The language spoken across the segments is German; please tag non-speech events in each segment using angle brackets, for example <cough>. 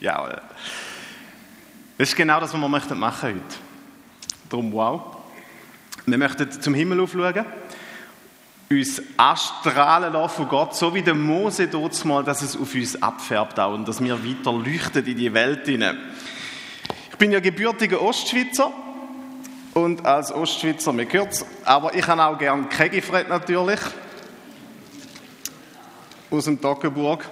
Ja, das ist genau das, was wir machen möchten heute. Darum wow. Wir möchten zum Himmel aufschauen, uns anstrahlen lassen von Gott, so wie der Mose dort mal, dass es auf uns abfärbt auch und dass wir weiter leuchten in die Welt hinein. Ich bin ja gebürtiger Ostschweizer und als Ostschweizer, mir gehört aber ich habe auch gern Kegifred natürlich aus dem Toggenburg.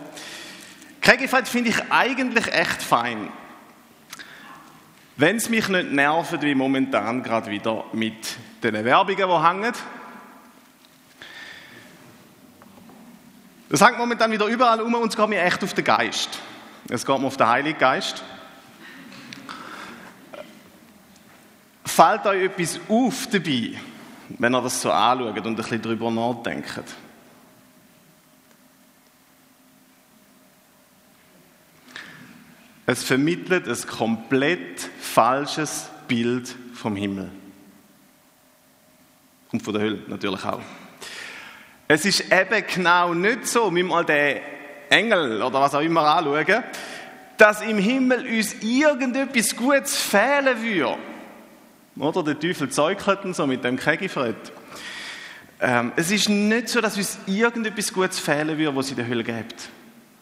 Kegifred finde ich eigentlich echt fein. Wenn es mich nicht nervt, wie momentan gerade wieder mit den Werbungen, die hängen. Das hängt momentan wieder überall um und es geht mir echt auf den Geist. Es geht mir auf den Heiligen Geist. Fällt euch etwas auf dabei, wenn ihr das so anschaut und ein bisschen darüber nachdenkt? Es vermittelt ein komplett falsches Bild vom Himmel. Und von der Hölle natürlich auch. Es ist eben genau nicht so, wie mal den Engel oder was auch immer anschauen, dass im Himmel uns irgendetwas Gutes fehlen würde. Oder der Teufel zeugelt so mit dem Kegifred. Ähm, es ist nicht so, dass uns irgendetwas Gutes fehlen würde, was es in der Hölle gibt.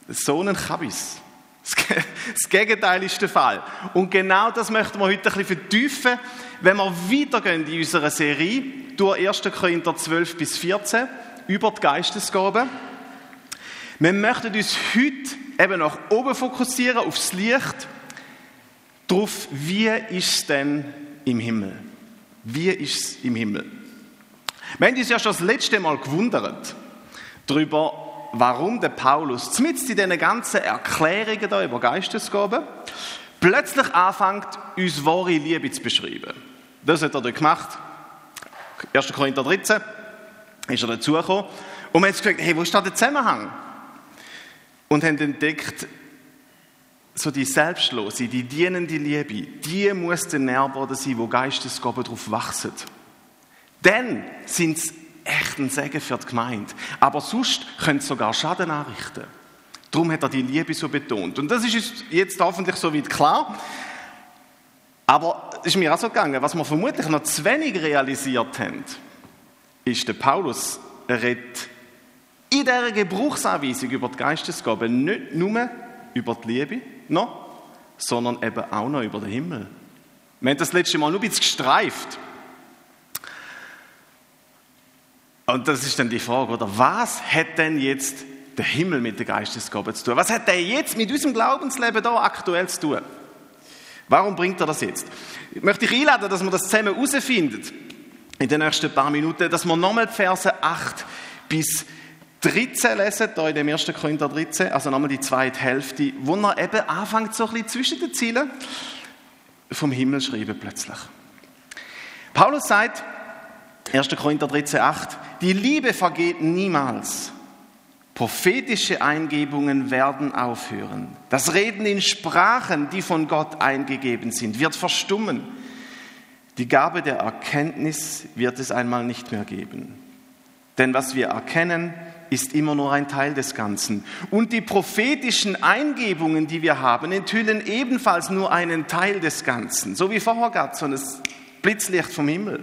So einen Kabis. Das Gegenteil ist der Fall. Und genau das möchten wir heute ein bisschen vertiefen, wenn wir weitergehen in unserer Serie durch 1. Korinther 12 bis 14 über die Geistesgaben. Wir möchten uns heute eben nach oben fokussieren, aufs Licht, darauf, wie ist es denn im Himmel? Wie ist es im Himmel? Wir haben uns ja schon das letzte Mal gewundert darüber, warum der Paulus, zumindest in diesen ganzen Erklärungen da über Geistesgaben, plötzlich anfängt, uns wahre Liebe zu beschreiben. Das hat er dort gemacht. 1. Korinther 13 ist er dazugekommen. Und wir haben gefragt, hey, wo ist da der Zusammenhang? Und haben entdeckt, so die selbstlose, die dienende Liebe, die muss der Nährboden sein, wo Geistesgaben darauf wachsen. Dann sind es echt ein Segen für die Gemeinde. Aber sonst könnte es sogar Schaden anrichten. Darum hat er die Liebe so betont. Und das ist jetzt hoffentlich so weit klar. Aber es ist mir auch so gegangen, was wir vermutlich noch zu wenig realisiert haben, ist, der Paulus redet in dieser Gebrauchsanweisung über die Geistesgaben nicht nur über die Liebe, noch, sondern eben auch noch über den Himmel. Wir haben das letzte Mal nur ein bisschen gestreift. Und das ist dann die Frage, oder? Was hat denn jetzt der Himmel mit der Geistesgabe zu tun? Was hat der jetzt mit unserem Glaubensleben da aktuell zu tun? Warum bringt er das jetzt? Ich möchte dich einladen, dass wir das zusammen herausfinden in den nächsten paar Minuten, dass wir nochmal die Verse 8 bis 13 lesen, hier in dem 1. Korinther 13, also nochmal die zweite Hälfte, wo er eben anfängt, so ein bisschen zwischen den Zielen vom Himmel schreiben plötzlich. Paulus sagt, 1. Korinther 13, 8, die Liebe vergeht niemals. Prophetische Eingebungen werden aufhören. Das Reden in Sprachen, die von Gott eingegeben sind, wird verstummen. Die Gabe der Erkenntnis wird es einmal nicht mehr geben. Denn was wir erkennen, ist immer nur ein Teil des Ganzen. Und die prophetischen Eingebungen, die wir haben, enthüllen ebenfalls nur einen Teil des Ganzen. So wie vorher gab so ein Blitzlicht vom Himmel.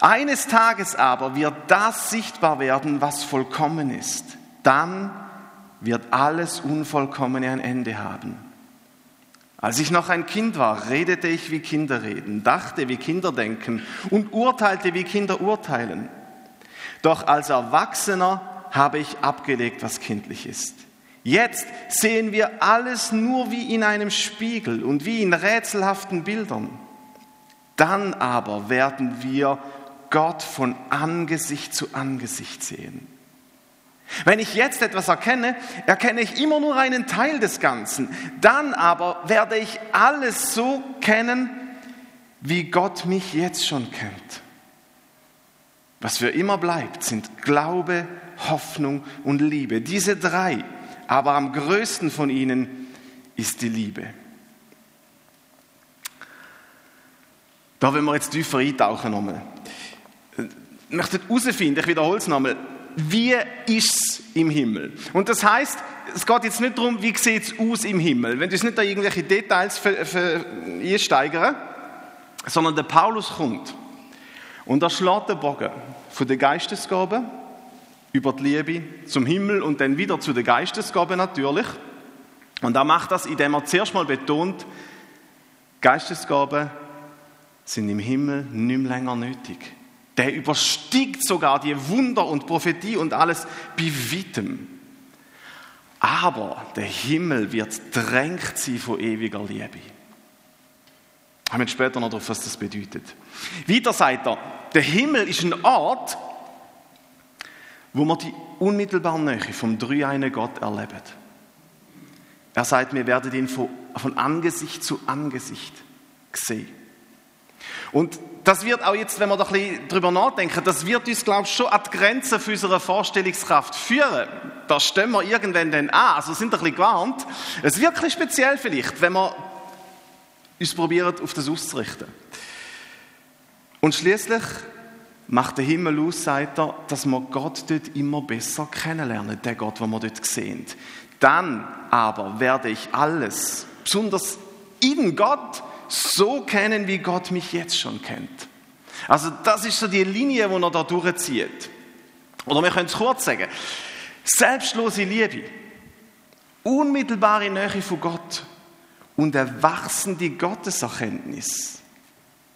Eines Tages aber wird das sichtbar werden, was vollkommen ist. Dann wird alles Unvollkommene ein Ende haben. Als ich noch ein Kind war, redete ich wie Kinder reden, dachte wie Kinder denken und urteilte wie Kinder urteilen. Doch als Erwachsener habe ich abgelegt, was kindlich ist. Jetzt sehen wir alles nur wie in einem Spiegel und wie in rätselhaften Bildern. Dann aber werden wir Gott von Angesicht zu Angesicht sehen. Wenn ich jetzt etwas erkenne, erkenne ich immer nur einen Teil des Ganzen. Dann aber werde ich alles so kennen, wie Gott mich jetzt schon kennt. Was für immer bleibt, sind Glaube, Hoffnung und Liebe. Diese drei. Aber am größten von ihnen ist die Liebe. Da wollen wir jetzt tiefer eintauchen nochmal möchte herausfinden, ich wiederhole es nochmal, wie ist es im Himmel? Und das heißt, es geht jetzt nicht darum, wie sieht es aus im Himmel. Wenn du es nicht da irgendwelche Details einsteigern, sondern der Paulus kommt und er schlägt den Bogen von der Geistesgabe über die Liebe zum Himmel und dann wieder zu der Geistesgabe natürlich. Und er macht das, indem er zuerst mal betont, Geistesgaben sind im Himmel nicht mehr länger nötig. Der überstiegt sogar die Wunder und Prophetie und alles bei weitem. Aber der Himmel wird drängt sie von ewiger Liebe. Kommen wir später noch darauf, was das bedeutet. Weiter sagt er, der Himmel ist ein Ort, wo man die unmittelbare Nähe vom dreieinen Gott erlebt. Er sagt, wir werden ihn von Angesicht zu Angesicht sehen. Und das wird auch jetzt, wenn wir da ein bisschen drüber nachdenken, das wird uns, glaube ich, schon an die Grenzen für unsere Vorstellungskraft führen. Da stehen wir irgendwann dann an, also sind ein bisschen gewarnt. Es wird ein bisschen speziell vielleicht, wenn wir uns probieren, auf das auszurichten. Und schließlich macht der Himmel aus, sagt er, dass wir Gott dort immer besser kennenlernen, den Gott, den wir dort sehen. Dann aber werde ich alles, besonders in Gott, so kennen, wie Gott mich jetzt schon kennt. Also das ist so die Linie, die er da durchzieht. Oder wir können es kurz sagen. Selbstlose Liebe, unmittelbare Nähe von Gott und erwachsende Gotteserkenntnis.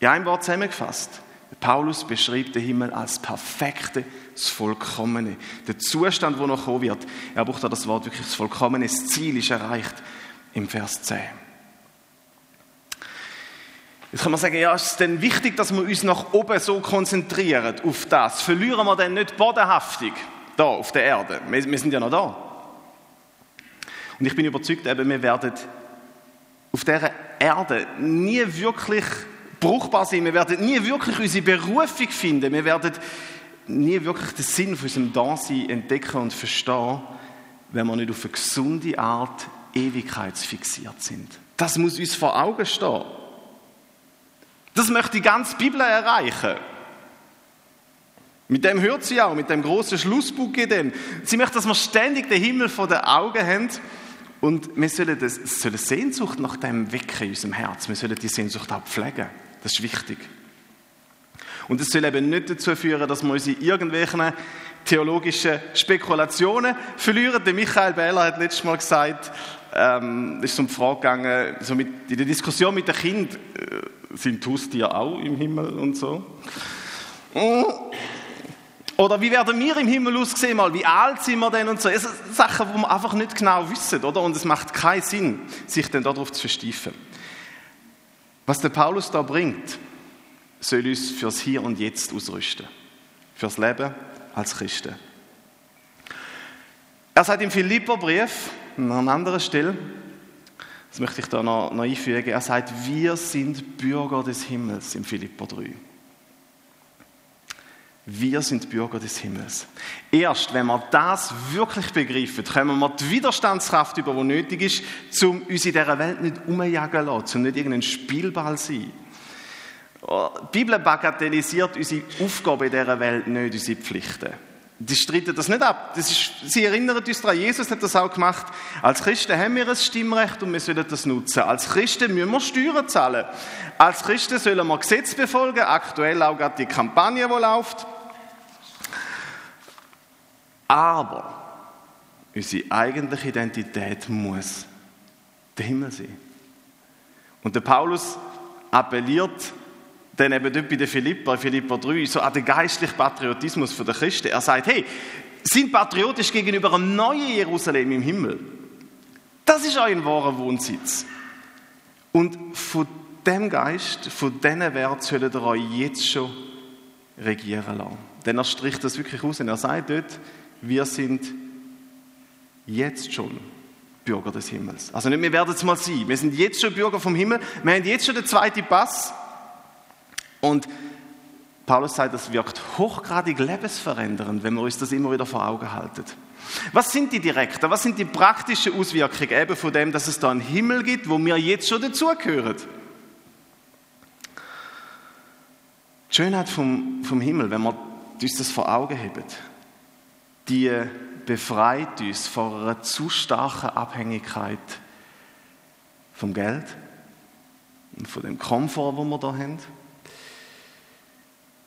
In einem Wort zusammengefasst. Paulus beschreibt den Himmel als perfekte, das Vollkommene. Der Zustand, wo noch kommen wird. Er braucht da das Wort wirklich, das Vollkommene. Das Ziel ist erreicht im Vers 10. Jetzt kann man sagen, ja, ist es denn wichtig, dass wir uns nach oben so konzentrieren auf das? Verlieren wir denn nicht bodenhaftig da auf der Erde? Wir, wir sind ja noch da. Und ich bin überzeugt, eben, wir werden auf dieser Erde nie wirklich bruchbar sein. Wir werden nie wirklich unsere Berufung finden. Wir werden nie wirklich den Sinn von unserem Dasein entdecken und verstehen, wenn wir nicht auf eine gesunde Art ewigkeitsfixiert sind. Das muss uns vor Augen stehen. Das möchte die ganze Bibel erreichen. Mit dem hört sie auch, mit dem großen Schlussbuch in dem. Sie möchte, dass wir ständig den Himmel vor den Augen haben und wir sollen, das, sollen Sehnsucht nach dem wecken in unserem Herz. Wir sollen die Sehnsucht auch pflegen. Das ist wichtig. Und es soll eben nicht dazu führen, dass wir uns in irgendwelchen theologischen Spekulationen verlieren. Der Michael Behler hat letztes Mal gesagt, ähm, ist um die Frage gegangen, so mit, in der Diskussion mit dem Kind, äh, sind Haustiere auch im Himmel und so? Oder wie werden wir im Himmel aussehen, mal, wie alt sind wir denn und so. Es sind Sachen, die wir einfach nicht genau wissen, oder? Und es macht keinen Sinn, sich dann darauf zu versteifen. Was der Paulus da bringt, soll uns fürs Hier und Jetzt ausrüsten. Fürs Leben als Christen. Er sagt im Philipperbrief, an einer anderen Stelle, das möchte ich da noch, noch einfügen, er sagt, wir sind Bürger des Himmels im Philipper 3. Wir sind Bürger des Himmels. Erst wenn wir das wirklich begreifen, können wir die Widerstandskraft über, die nötig ist, um uns in dieser Welt nicht umjagen zu lassen, um nicht irgendein Spielball zu sein. Die Bibel bagatellisiert unsere Aufgabe in dieser Welt nicht, unsere Pflichten. Die streiten das nicht ab. Das ist, sie erinnern uns daran, Jesus hat das auch gemacht. Als Christen haben wir ein Stimmrecht und wir sollen das nutzen. Als Christen müssen wir Steuern zahlen. Als Christen sollen wir Gesetze befolgen, aktuell auch gerade die Kampagne, die läuft. Aber unsere eigentliche Identität muss der Himmel sein. Und der Paulus appelliert dann eben dort bei den Philippa, Philippa 3, so an den geistlichen Patriotismus der Christen. Er sagt, hey, sind patriotisch gegenüber einem neuen Jerusalem im Himmel. Das ist euer wahrer Wohnsitz. Und von dem Geist, von diesen Wert sollt ihr euch jetzt schon regieren lassen. Denn er stricht das wirklich aus und er sagt dort, wir sind jetzt schon Bürger des Himmels. Also nicht, wir werden es mal sein. Wir sind jetzt schon Bürger vom Himmel. Wir haben jetzt schon den zweiten Pass. Und Paulus sagt, das wirkt hochgradig lebensverändernd, wenn wir uns das immer wieder vor Augen halten. Was sind die direkten, was sind die praktischen Auswirkungen eben von dem, dass es da einen Himmel gibt, wo wir jetzt schon dazugehören? Die Schönheit vom, vom Himmel, wenn wir uns das vor Augen haben, die befreit uns von einer zu starken Abhängigkeit vom Geld und von dem Komfort, wo wir da haben.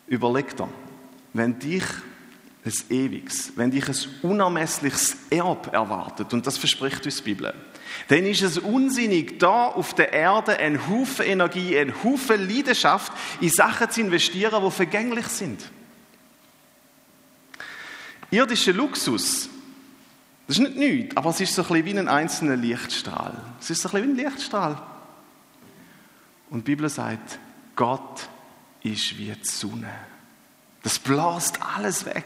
Überleg dir, wenn dich ein ewiges, wenn dich ein unermessliches Erb erwartet, und das verspricht uns die Bibel, dann ist es unsinnig, da auf der Erde einen Haufen Energie, einen Haufen Leidenschaft in Sachen zu investieren, die vergänglich sind. Irdischer Luxus, das ist nicht nichts, aber es ist so ein bisschen wie ein einzelner Lichtstrahl. Es ist so ein bisschen wie ein Lichtstrahl. Und die Bibel sagt, Gott ist wie die Sonne. Das bläst alles weg.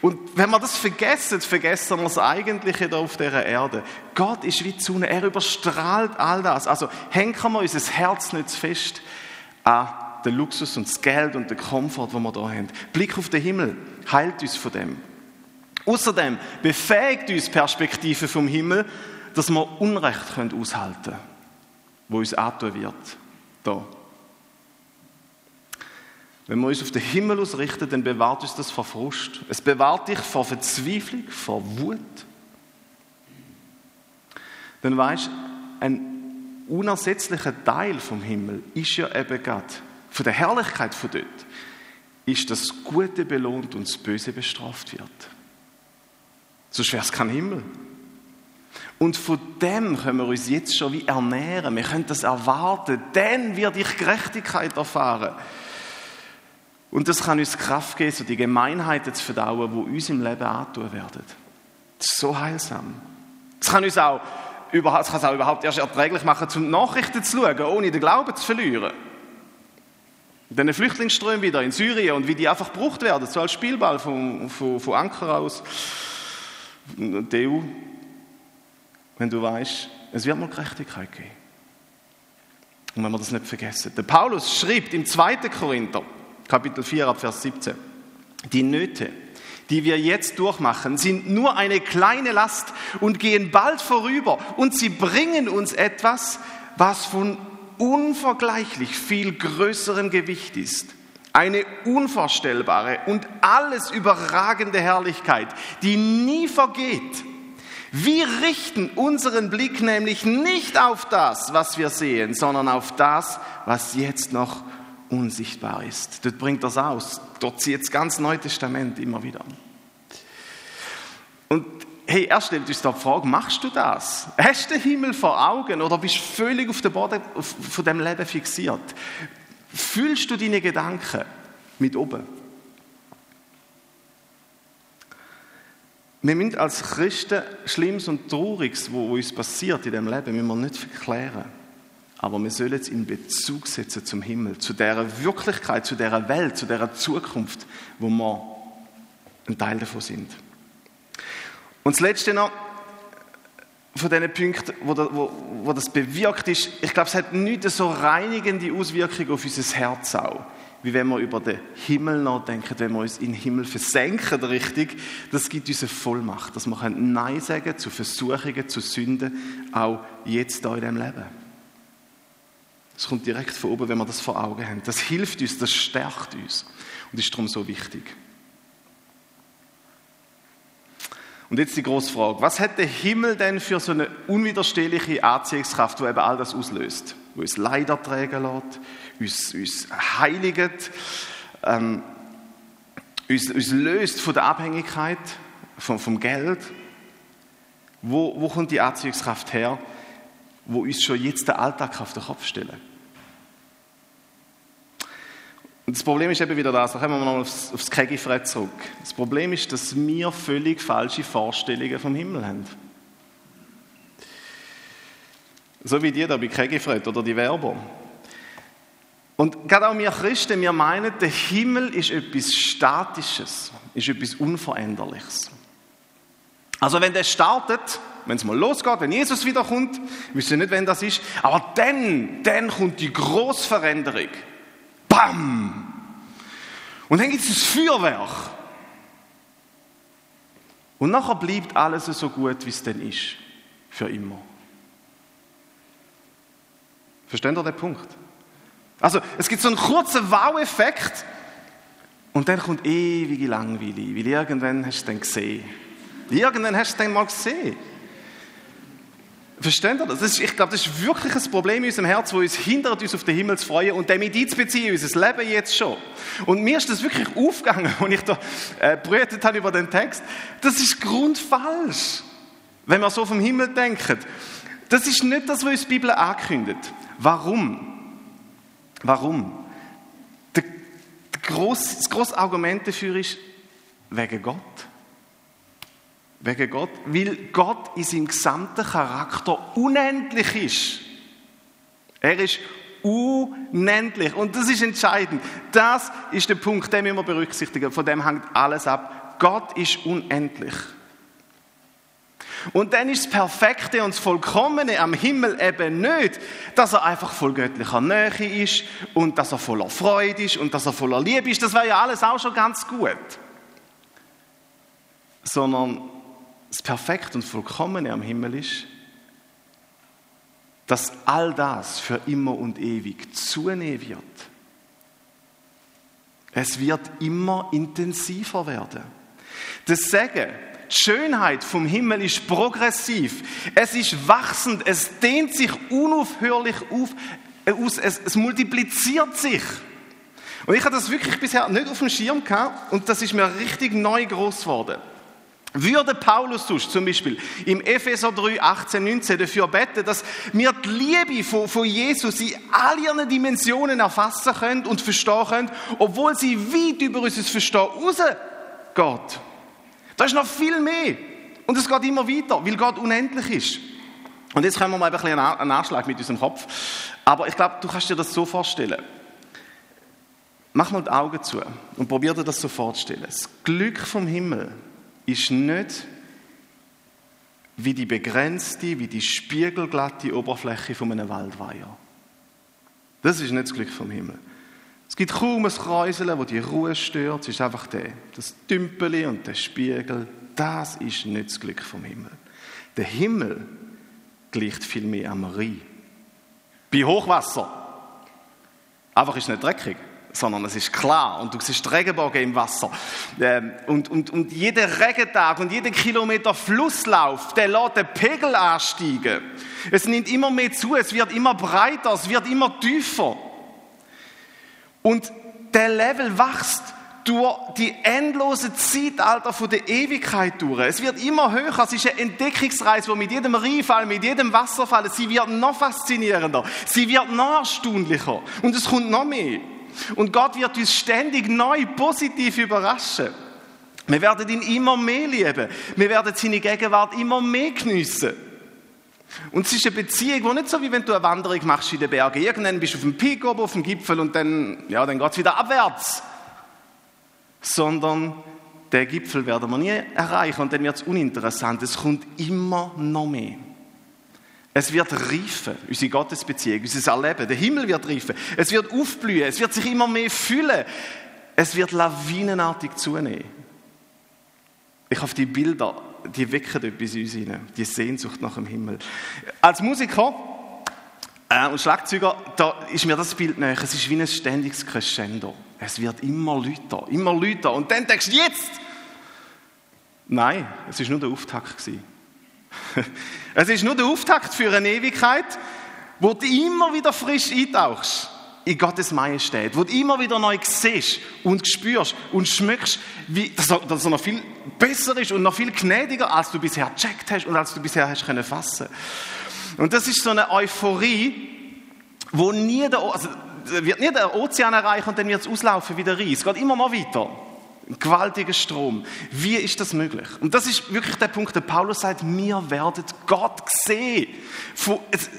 Und wenn wir das vergessen, vergessen wir das Eigentliche da auf dieser Erde. Gott ist wie die Sonne, er überstrahlt all das. Also hängen wir unser Herz nicht zu fest an den Luxus und das Geld und den Komfort, den wir da haben. Blick auf den Himmel, heilt uns von dem. Außerdem befähigt uns Perspektive vom Himmel, dass wir Unrecht aushalten können, wo uns antun wird. Da. Wenn wir uns auf den Himmel ausrichten, dann bewahrt uns das vor Frust. Es bewahrt dich vor Verzweiflung, vor Wut. Dann weißt ein unersetzlicher Teil vom Himmel ist ja eben gerade von der Herrlichkeit von dort, ist, dass Gute belohnt und das Böse bestraft wird. Sonst wäre es kein Himmel. Und von dem können wir uns jetzt schon wie ernähren. Wir können das erwarten. Dann wird ich Gerechtigkeit erfahren. Und das kann uns Kraft geben, so die Gemeinheiten zu verdauen, die uns im Leben antun werden. Das ist so heilsam. Das kann uns auch, das kann es auch überhaupt erst erträglich machen, zum Nachrichten zu schauen, ohne den Glauben zu verlieren. Den Flüchtlingsströmen wieder in Syrien und wie die einfach gebraucht werden, so als Spielball von, von, von Anker aus. Die EU, wenn du weißt, es wird mal Gerechtigkeit geben. Und wenn wir das nicht vergessen. Der Paulus schreibt im 2. Korinther, Kapitel 4 ab Vers 17. Die Nöte, die wir jetzt durchmachen, sind nur eine kleine Last und gehen bald vorüber und sie bringen uns etwas, was von unvergleichlich viel größerem Gewicht ist. Eine unvorstellbare und alles überragende Herrlichkeit, die nie vergeht. Wir richten unseren Blick nämlich nicht auf das, was wir sehen, sondern auf das, was jetzt noch unsichtbar ist. Dort bringt das aus. Dort zieht das ganze Neue Testament immer wieder. Und hey, er stellt uns da die Frage, machst du das? Hast du den Himmel vor Augen oder bist du völlig auf dem Boden von dem Leben fixiert? Fühlst du deine Gedanken mit oben? Wir müssen als Christen Schlimmes und Trauriges, was uns passiert in dem Leben, müssen wir nicht verklären. Aber wir sollen es in Bezug setzen zum Himmel, zu der Wirklichkeit, zu der Welt, zu der Zukunft, wo wir ein Teil davon sind. Und das Letzte noch, von diesen Punkten, wo, wo, wo das bewirkt ist, ich glaube, es hat nicht so reinigende Auswirkungen auf unser Herz auch, wie wenn wir über den Himmel nachdenken, wenn wir uns in den Himmel versenken, richtig. Das gibt uns eine Vollmacht, dass wir Nein sagen zu Versuchungen, zu Sünden, auch jetzt da in diesem Leben. Es kommt direkt von oben, wenn wir das vor Augen haben. Das hilft uns, das stärkt uns und ist darum so wichtig. Und jetzt die große Frage: Was hat der Himmel denn für so eine unwiderstehliche Anziehungskraft, die eben all das auslöst? Wo uns Leider tragen lässt, uns, uns heiligt, ähm, uns, uns löst von der Abhängigkeit vom, vom Geld. Wo, wo kommt die Anziehungskraft her, wo uns schon jetzt der Alltag auf den Kopf stellen? Und das Problem ist eben wieder das, da kommen wir nochmal aufs, aufs Kegifred zurück. Das Problem ist, dass wir völlig falsche Vorstellungen vom Himmel haben. So wie die da bei Kegifred oder die Werber. Und gerade auch wir Christen, wir meinen, der Himmel ist etwas Statisches, ist etwas Unveränderliches. Also wenn der startet, wenn es mal losgeht, wenn Jesus wiederkommt, wissen nicht, wenn das ist, aber dann, dann kommt die Großveränderung. Bam! Und dann gibt es das Feuerwerk. Und nachher bleibt alles so gut, wie es denn ist. Für immer. Versteht ihr den Punkt? Also, es gibt so einen kurzen Wow-Effekt Und dann kommt ewige Langweile, weil irgendwann hast du es dann gesehen. Irgendwann hast du dann mal gesehen. Versteht ihr das? das ist, ich glaube, das ist wirklich ein Problem in unserem Herz, das uns hindert, uns auf den Himmel zu freuen und damit einzubeziehen in unser Leben jetzt schon. Und mir ist das wirklich aufgegangen, <laughs> als ich da äh, brütet habe über den Text. Das ist grundfalsch, wenn wir so vom Himmel denken. Das ist nicht das, was uns die Bibel ankündigt. Warum? Warum? Das grosse Argument dafür ist, wegen Gott. Wegen Gott. Weil Gott in seinem gesamten Charakter unendlich ist. Er ist unendlich. Und das ist entscheidend. Das ist der Punkt, den müssen wir berücksichtigen. Von dem hängt alles ab. Gott ist unendlich. Und dann ist das Perfekte und das Vollkommene am Himmel eben nicht, dass er einfach voll göttlicher Nähe ist und dass er voller Freude ist und dass er voller Liebe ist. Das wäre ja alles auch schon ganz gut. Sondern das Perfekte und Vollkommene am Himmel ist, dass all das für immer und ewig zunehmen wird. Es wird immer intensiver werden. Das Sagen, die Schönheit vom Himmel ist progressiv. Es ist wachsend. Es dehnt sich unaufhörlich auf, äh, aus. Es, es multipliziert sich. Und ich habe das wirklich bisher nicht auf dem Schirm gehabt und das ist mir richtig neu groß geworden. Würde Paulus zum Beispiel im Epheser 3, 18, 19 dafür beten, dass wir die Liebe von, von Jesus in all ihren Dimensionen erfassen können und verstehen können, obwohl sie weit über unser Verstehen rausgeht. Da ist noch viel mehr. Und es geht immer weiter, weil Gott unendlich ist. Und jetzt können wir mal ein bisschen einen Nachschlag mit unserem Kopf. Aber ich glaube, du kannst dir das so vorstellen. Mach mal die Augen zu und probier dir das so vorzustellen. Das Glück vom Himmel ist nicht wie die begrenzte, wie die spiegelglatte Oberfläche von einem Waldweiher. Das ist nicht das Glück vom Himmel. Es gibt kaum ein Kräuseln, wo die Ruhe stört. Es ist einfach der, das Tümpeli und der Spiegel. Das ist nicht das Glück vom Himmel. Der Himmel gleicht viel mehr am Rhein. Bei Hochwasser. Einfach ist es nicht dreckig sondern es ist klar und du siehst Regenbogen im Wasser. Ähm, und, und, und jeder Regentag und jeder Kilometer Flusslauf, der lässt den Pegel ansteigen. Es nimmt immer mehr zu, es wird immer breiter, es wird immer tiefer. Und der Level wächst durch die endlose Zeitalter von der Ewigkeit durch. Es wird immer höher. Es ist eine Entdeckungsreise, wo mit jedem Rheinfall, mit jedem Wasserfall, sie wird noch faszinierender. Sie wird noch erstaunlicher. Und es kommt noch mehr. Und Gott wird uns ständig neu positiv überraschen. Wir werden ihn immer mehr lieben. Wir werden seine Gegenwart immer mehr geniessen. Und es ist eine Beziehung, die nicht so wie wenn du eine Wanderung machst in den Bergen. Irgendwann bist du auf dem Peak oben, auf dem Gipfel und dann, ja, dann geht es wieder abwärts. Sondern den Gipfel werden wir nie erreichen und dann wird es uninteressant. Es kommt immer noch mehr. Es wird reifen, unsere Gottesbeziehung, unser Erleben. Der Himmel wird reifen. Es wird aufblühen. Es wird sich immer mehr füllen. Es wird lawinenartig zunehmen. Ich hoffe, die Bilder, die wecken etwas in uns hinein. Die Sehnsucht nach dem Himmel. Als Musiker äh, und Schlagzeuger, da ist mir das Bild näher. Es ist wie ein ständiges Crescendo. Es wird immer lauter, immer lauter. Und dann denkst du, jetzt! Nein, es war nur der Auftakt. Gewesen. <laughs> Es ist nur der Auftakt für eine Ewigkeit, wo du immer wieder frisch eintauchst in Gottes Majestät, wo du immer wieder neu siehst und spürst und schmeckst, wie, dass, er, dass er noch viel besser ist und noch viel gnädiger, als du bisher gecheckt hast und als du bisher hast können fassen. Und das ist so eine Euphorie, wo nie der, also, wird nie der Ozean erreichen und dann wird es auslaufen wie der Reis. Es geht immer noch weiter. Ein gewaltiger Strom. Wie ist das möglich? Und das ist wirklich der Punkt, der Paulus sagt, wir werden Gott sehen.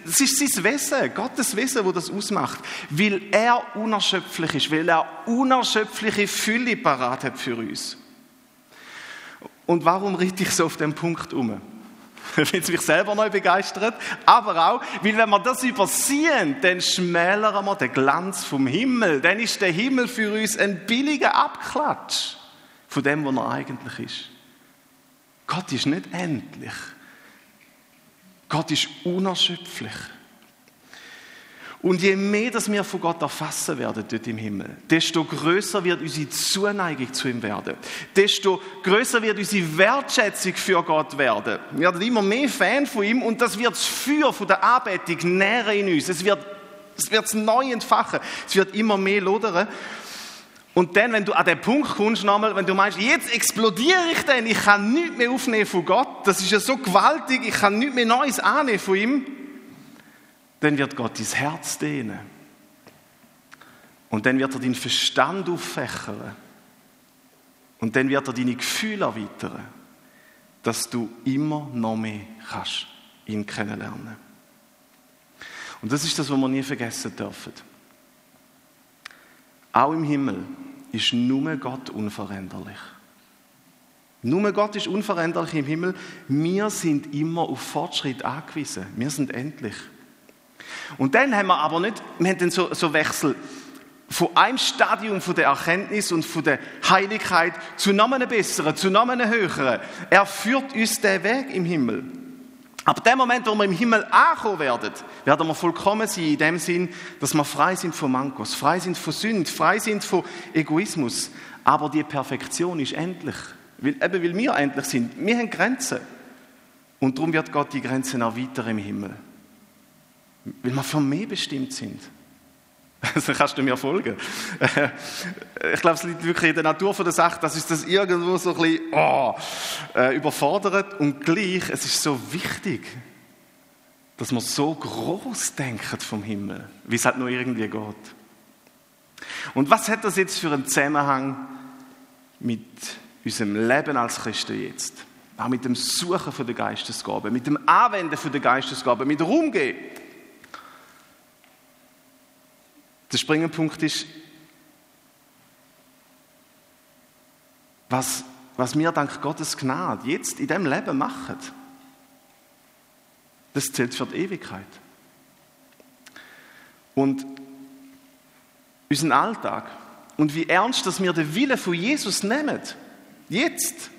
Es ist sein Wesen, Gottes Wesen, wo das ausmacht. Weil er unerschöpflich ist, weil er unerschöpfliche Fülle parat hat für uns. Und warum richte ich so auf den Punkt um? <laughs> weil es mich selber neu begeistert, aber auch, weil wenn wir das übersehen, dann schmälern wir den Glanz vom Himmel. Dann ist der Himmel für uns ein billiger Abklatsch von dem, was er eigentlich ist. Gott ist nicht endlich. Gott ist unerschöpflich. Und je mehr, dass wir von Gott erfassen werden dort im Himmel, desto größer wird unsere Zuneigung zu ihm werden. Desto größer wird unsere Wertschätzung für Gott werden. Wir werden immer mehr Fan von ihm und das wird das Feuer von der Anbetung näher in uns. Es wird, es wird neu entfachen. Es wird immer mehr lodern. Und dann, wenn du an den Punkt kommst, nochmal, wenn du meinst, jetzt explodiere ich denn, ich kann nichts mehr aufnehmen von Gott, das ist ja so gewaltig, ich kann nichts mehr Neues annehmen von ihm, dann wird Gott dein Herz dehnen. Und dann wird er deinen Verstand auffächern. Und dann wird er deine Gefühle erweitern, dass du immer noch mehr kannst ihn kennenlernen. Und das ist das, was wir nie vergessen dürfen. Auch im Himmel ist nur Gott unveränderlich. Nur Gott ist unveränderlich im Himmel. Wir sind immer auf Fortschritt angewiesen. Wir sind endlich. Und dann haben wir aber nicht, wir haben dann so, so Wechsel von einem Stadium von der Erkenntnis und von der Heiligkeit zu noch einem besseren, zu noch einem höheren. Er führt uns den Weg im Himmel. Aber dem Moment, wo wir im Himmel ankommen werden, werden wir vollkommen sein, in dem Sinn, dass wir frei sind von Mankos, frei sind von Sünd, frei sind von Egoismus. Aber die Perfektion ist endlich. Weil, eben weil wir endlich sind. Wir haben Grenzen. Und darum wird Gott die Grenzen erweitern im Himmel. Weil wir für mehr bestimmt sind. Also kannst du mir folgen. Ich glaube, es liegt wirklich in der Natur der Sache, dass uns das irgendwo so ein bisschen oh, äh, überfordert. Und gleich, es ist so wichtig, dass wir so groß denken vom Himmel, wie es halt nur irgendwie geht. Und was hat das jetzt für einen Zusammenhang mit unserem Leben als Christen jetzt? Auch mit dem Suchen von der Geistesgabe, mit dem Anwenden von der Geistesgabe, mit dem Umgehen. Der springende Punkt ist, was, was wir dank Gottes Gnade jetzt in diesem Leben machen, das zählt für die Ewigkeit. Und unseren Alltag und wie ernst, dass wir den Willen von Jesus nehmen, jetzt,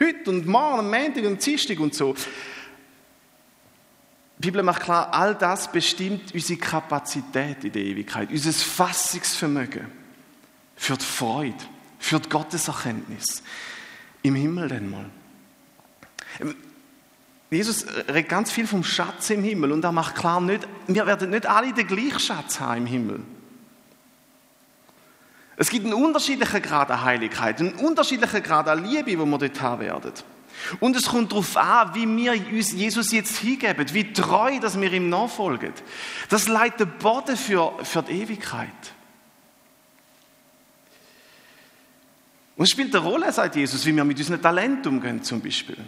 heute und morgen, am Montag und Dienstag und so, die Bibel macht klar, all das bestimmt unsere Kapazität in der Ewigkeit, unser Fassungsvermögen für die Freude, für die Gotteserkenntnis im Himmel dann mal. Jesus redet ganz viel vom Schatz im Himmel und er macht klar, nicht, wir werden nicht alle den gleichen Schatz haben im Himmel. Es gibt einen unterschiedlichen Grad an Heiligkeit, einen unterschiedlichen Grad an Liebe, wo wir dort haben werden. Und es kommt darauf an, wie wir uns Jesus jetzt hingeben, wie treu, dass wir ihm nachfolgen. Das leitet den Boden für, für die Ewigkeit. Und es spielt eine Rolle, sagt Jesus, wie wir mit unseren Talenten umgehen, zum Beispiel.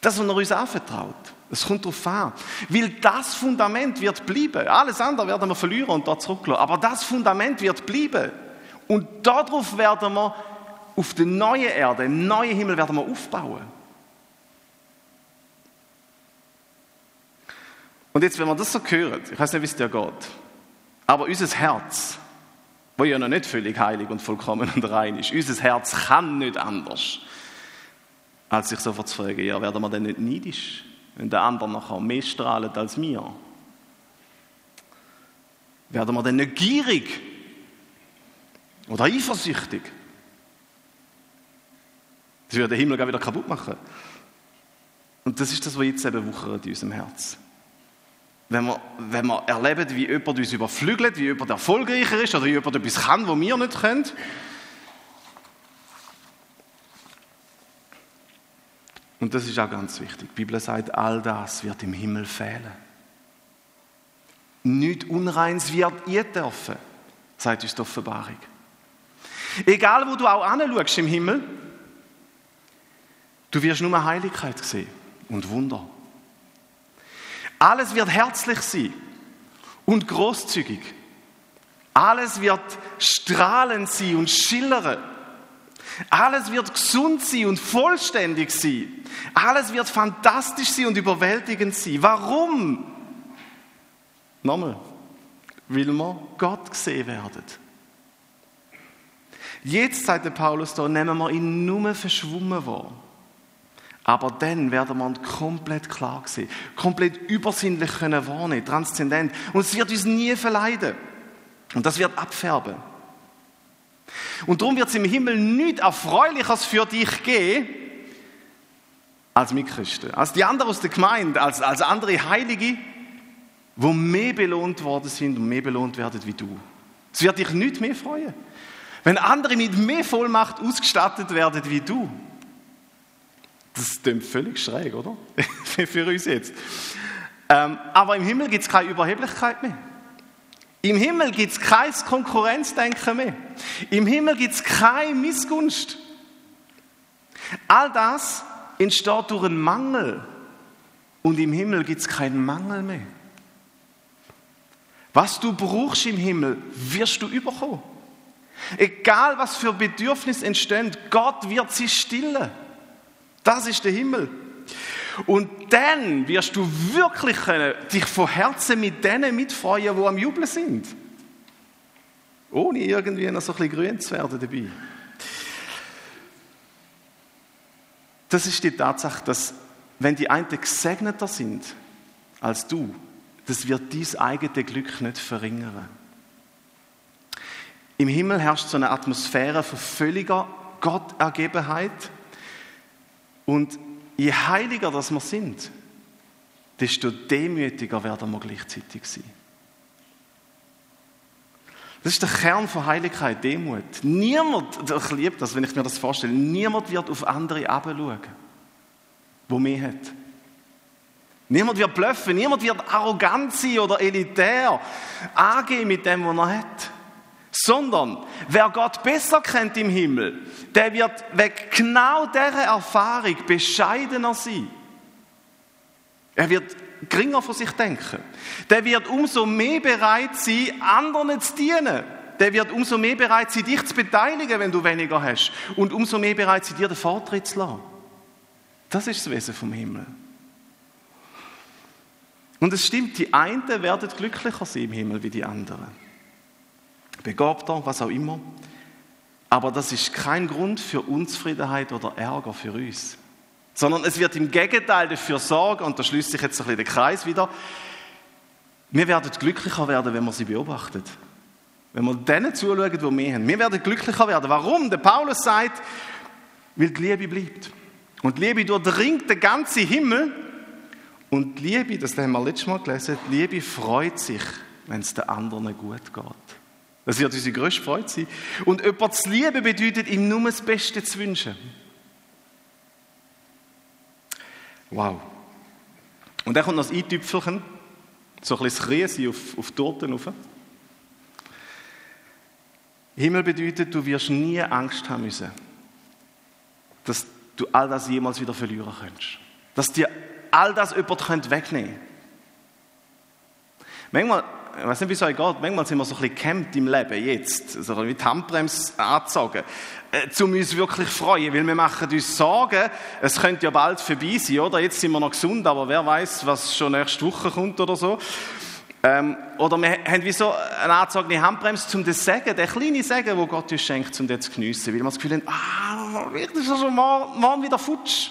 Das, was er uns anvertraut. Es kommt darauf an. Weil das Fundament wird bleiben. Alles andere werden wir verlieren und da zurücklassen. Aber das Fundament wird bleiben. Und darauf werden wir auf der neuen Erde, im neuen Himmel werden wir aufbauen. Und jetzt, wenn man das so hört, ich weiß nicht, wie es dir geht, aber unser Herz, wo ja noch nicht völlig heilig und vollkommen und rein ist, unser Herz kann nicht anders, als sich sofort zu fragen, ja, werden wir denn nicht neidisch, wenn der andere nachher mehr strahlt als wir? Werden wir denn nicht gierig oder eifersüchtig? Das würde den Himmel wieder kaputt machen. Und das ist das, was jetzt eben wuchert in unserem Herz. Wenn wir, wenn wir erleben, wie jemand uns überflügelt, wie jemand erfolgreicher ist oder wie jemand etwas kann, was wir nicht können. Und das ist auch ganz wichtig. Die Bibel sagt, all das wird im Himmel fehlen. Nichts Unreins wird ihr dürfen, sagt uns die Offenbarung. Egal, wo du auch anschaust im Himmel, Du wirst nur Heiligkeit sehen und Wunder. Alles wird herzlich sein und großzügig. Alles wird strahlend sein und schillern. Alles wird gesund sein und vollständig sein. Alles wird fantastisch sein und überwältigend sein. Warum? Nochmal, weil wir Gott gesehen werden. Jetzt, sagt der Paulus da, nehmen wir ihn nur verschwommen wahr. Aber dann werden wir komplett klar sehen, komplett übersinnlich können wahrnehmen, transzendent. Und es wird uns nie verleiden. Und das wird abfärben. Und darum wird es im Himmel nichts Erfreuliches für dich geben, als Mitchristen, als die anderen aus der Gemeinde, als, als andere Heilige, wo mehr belohnt worden sind und mehr belohnt werden wie du. Es wird dich nicht mehr freuen. Wenn andere mit mehr Vollmacht ausgestattet werden wie du. Das klingt völlig schräg, oder? <laughs> Für uns jetzt. Ähm, aber im Himmel gibt es keine Überheblichkeit mehr. Im Himmel gibt es kein Konkurrenzdenken mehr. Im Himmel gibt es keine Missgunst. All das entsteht durch einen Mangel. Und im Himmel gibt es keinen Mangel mehr. Was du brauchst im Himmel, wirst du überkommen. Egal was für Bedürfnisse entstehen, Gott wird sie stillen. Das ist der Himmel. Und dann wirst du wirklich können, dich von Herzen mit denen mitfreuen, die am Jubeln sind. Ohne irgendwie noch so ein bisschen grün zu werden dabei. Das ist die Tatsache, dass wenn die einen gesegneter sind als du, das wird dein eigenes Glück nicht verringern. Im Himmel herrscht so eine Atmosphäre von völliger Gottergebenheit. Und je heiliger das wir sind, desto demütiger werden wir gleichzeitig sein. Das ist der Kern von Heiligkeit, Demut. Niemand, ich liebe das, wenn ich mir das vorstelle, niemand wird auf andere herabschauen, wo mehr hat. Niemand wird bluffen, niemand wird arrogant sein oder elitär angehen mit dem, was er hat. Sondern wer Gott besser kennt im Himmel, der wird wegen genau dieser Erfahrung bescheidener sein. Er wird geringer von sich denken. Der wird umso mehr bereit sein, anderen zu dienen. Der wird umso mehr bereit sein, dich zu beteiligen, wenn du weniger hast. Und umso mehr bereit sein, dir den Vortritt zu lassen. Das ist das Wesen vom Himmel. Und es stimmt, die einen werden glücklicher sein im Himmel wie die anderen. Begabter, was auch immer. Aber das ist kein Grund für Unzufriedenheit oder Ärger für uns. Sondern es wird im Gegenteil dafür sorgen, und da schließt sich jetzt ein bisschen der Kreis wieder, wir werden glücklicher werden, wenn wir sie beobachten. Wenn wir denen zuschauen, die wir haben. Wir werden glücklicher werden. Warum? Der Paulus sagt, weil die Liebe bleibt. Und die Liebe durchdringt den ganzen Himmel und die Liebe, das haben wir letztes Mal gelesen, die Liebe freut sich, wenn es den anderen gut geht. Das wird unsere größte Freude sein. Und jemand zu lieben bedeutet, ihm nur das Beste zu wünschen. Wow. Und dann kommt noch das Eintüpfelchen, so ein bisschen Krise auf, auf Torten rauf. Himmel bedeutet, du wirst nie Angst haben müssen, dass du all das jemals wieder verlieren könntest. Dass dir all das jemand wegnehmen könnte. Manchmal, ich weiß nicht, wie es euch geht, manchmal sind wir so ein bisschen gehemmt im Leben, jetzt, so ein bisschen mit Handbremse angezogen, äh, um uns wirklich freuen, weil wir machen uns Sorgen, es könnte ja bald vorbei sein, oder? Jetzt sind wir noch gesund, aber wer weiß, was schon nächste Woche kommt oder so. Ähm, oder wir haben wie so eine angezogene Handbremse, um das Segen, den kleinen Segen, den Gott uns schenkt, um den zu geniessen, weil wir das Gefühl haben, ah, ist das schon morgen, morgen wieder futsch.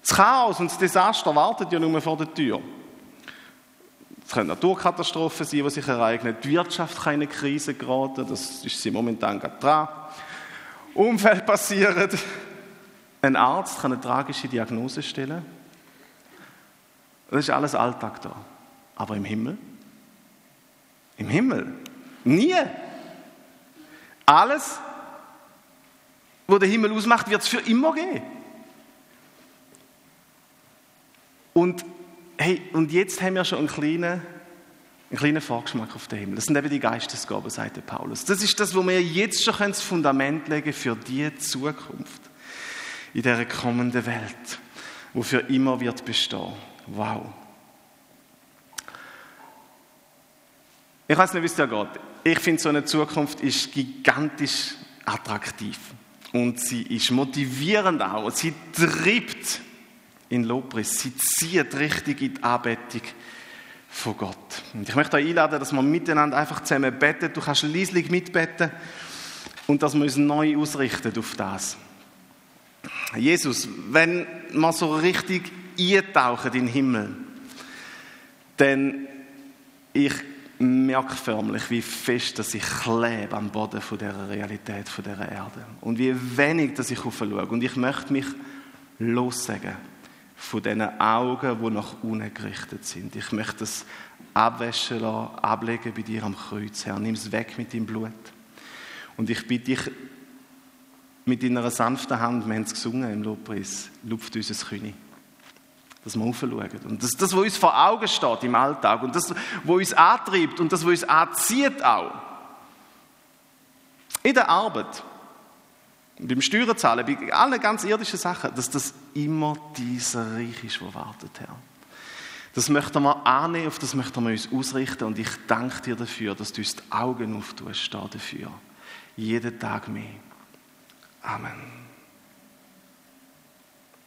Das Chaos und das Desaster wartet ja nur vor der Tür. Können Naturkatastrophen sein, die sich ereignen. Die Wirtschaft kann in eine Krise geraten, das ist sie momentan gerade dran. Unfälle passieren. Ein Arzt kann eine tragische Diagnose stellen. Das ist alles Alltag da. Aber im Himmel? Im Himmel? Nie. Alles, was der Himmel ausmacht, wird es für immer geben. Und, hey, und jetzt haben wir schon einen kleinen, einen kleinen Vorgeschmack auf den Himmel. Das sind eben die Geistesgaben, sagt Paulus. Das ist das, wo wir jetzt schon das Fundament legen für die Zukunft in dieser kommenden Welt, wo für immer wird bestehen. Wow. Ich weiß nicht, wie es dir geht. Ich finde, so eine Zukunft ist gigantisch attraktiv. Und sie ist motivierend auch. Sie treibt in Lobpreis. Sie zieht richtig in die Anbetung von Gott. Und ich möchte euch einladen, dass wir miteinander einfach zusammen beten. Du kannst leislich mitbeten und dass wir uns neu ausrichten auf das. Jesus, wenn man so richtig eintauchen in den Himmel, dann ich merke förmlich, wie fest dass ich klebe am Boden von dieser Realität, von dieser Erde. Und wie wenig, dass ich aufschaue. Und ich möchte mich lossagen von diesen Augen, die nach unten gerichtet sind. Ich möchte das abwaschen lassen, ablegen bei dir am Kreuz, Herr. Nimm es weg mit deinem Blut. Und ich bitte dich, mit deiner sanften Hand, wir haben es gesungen im Lobpreis, lupft unser König. Dass wir aufschauen. Und das, das, was uns vor Augen steht im Alltag und das, was uns antreibt und das, was uns anzieht auch. In der Arbeit, beim Steuerzahlen, bei allen ganz irdischen Sachen, dass das immer dieser Reich ist, der wartet, Herr. Das möchten wir annehmen, auf das möchten wir uns ausrichten und ich danke dir dafür, dass du uns die Augen auftust, dafür. Jeden Tag mehr. Amen.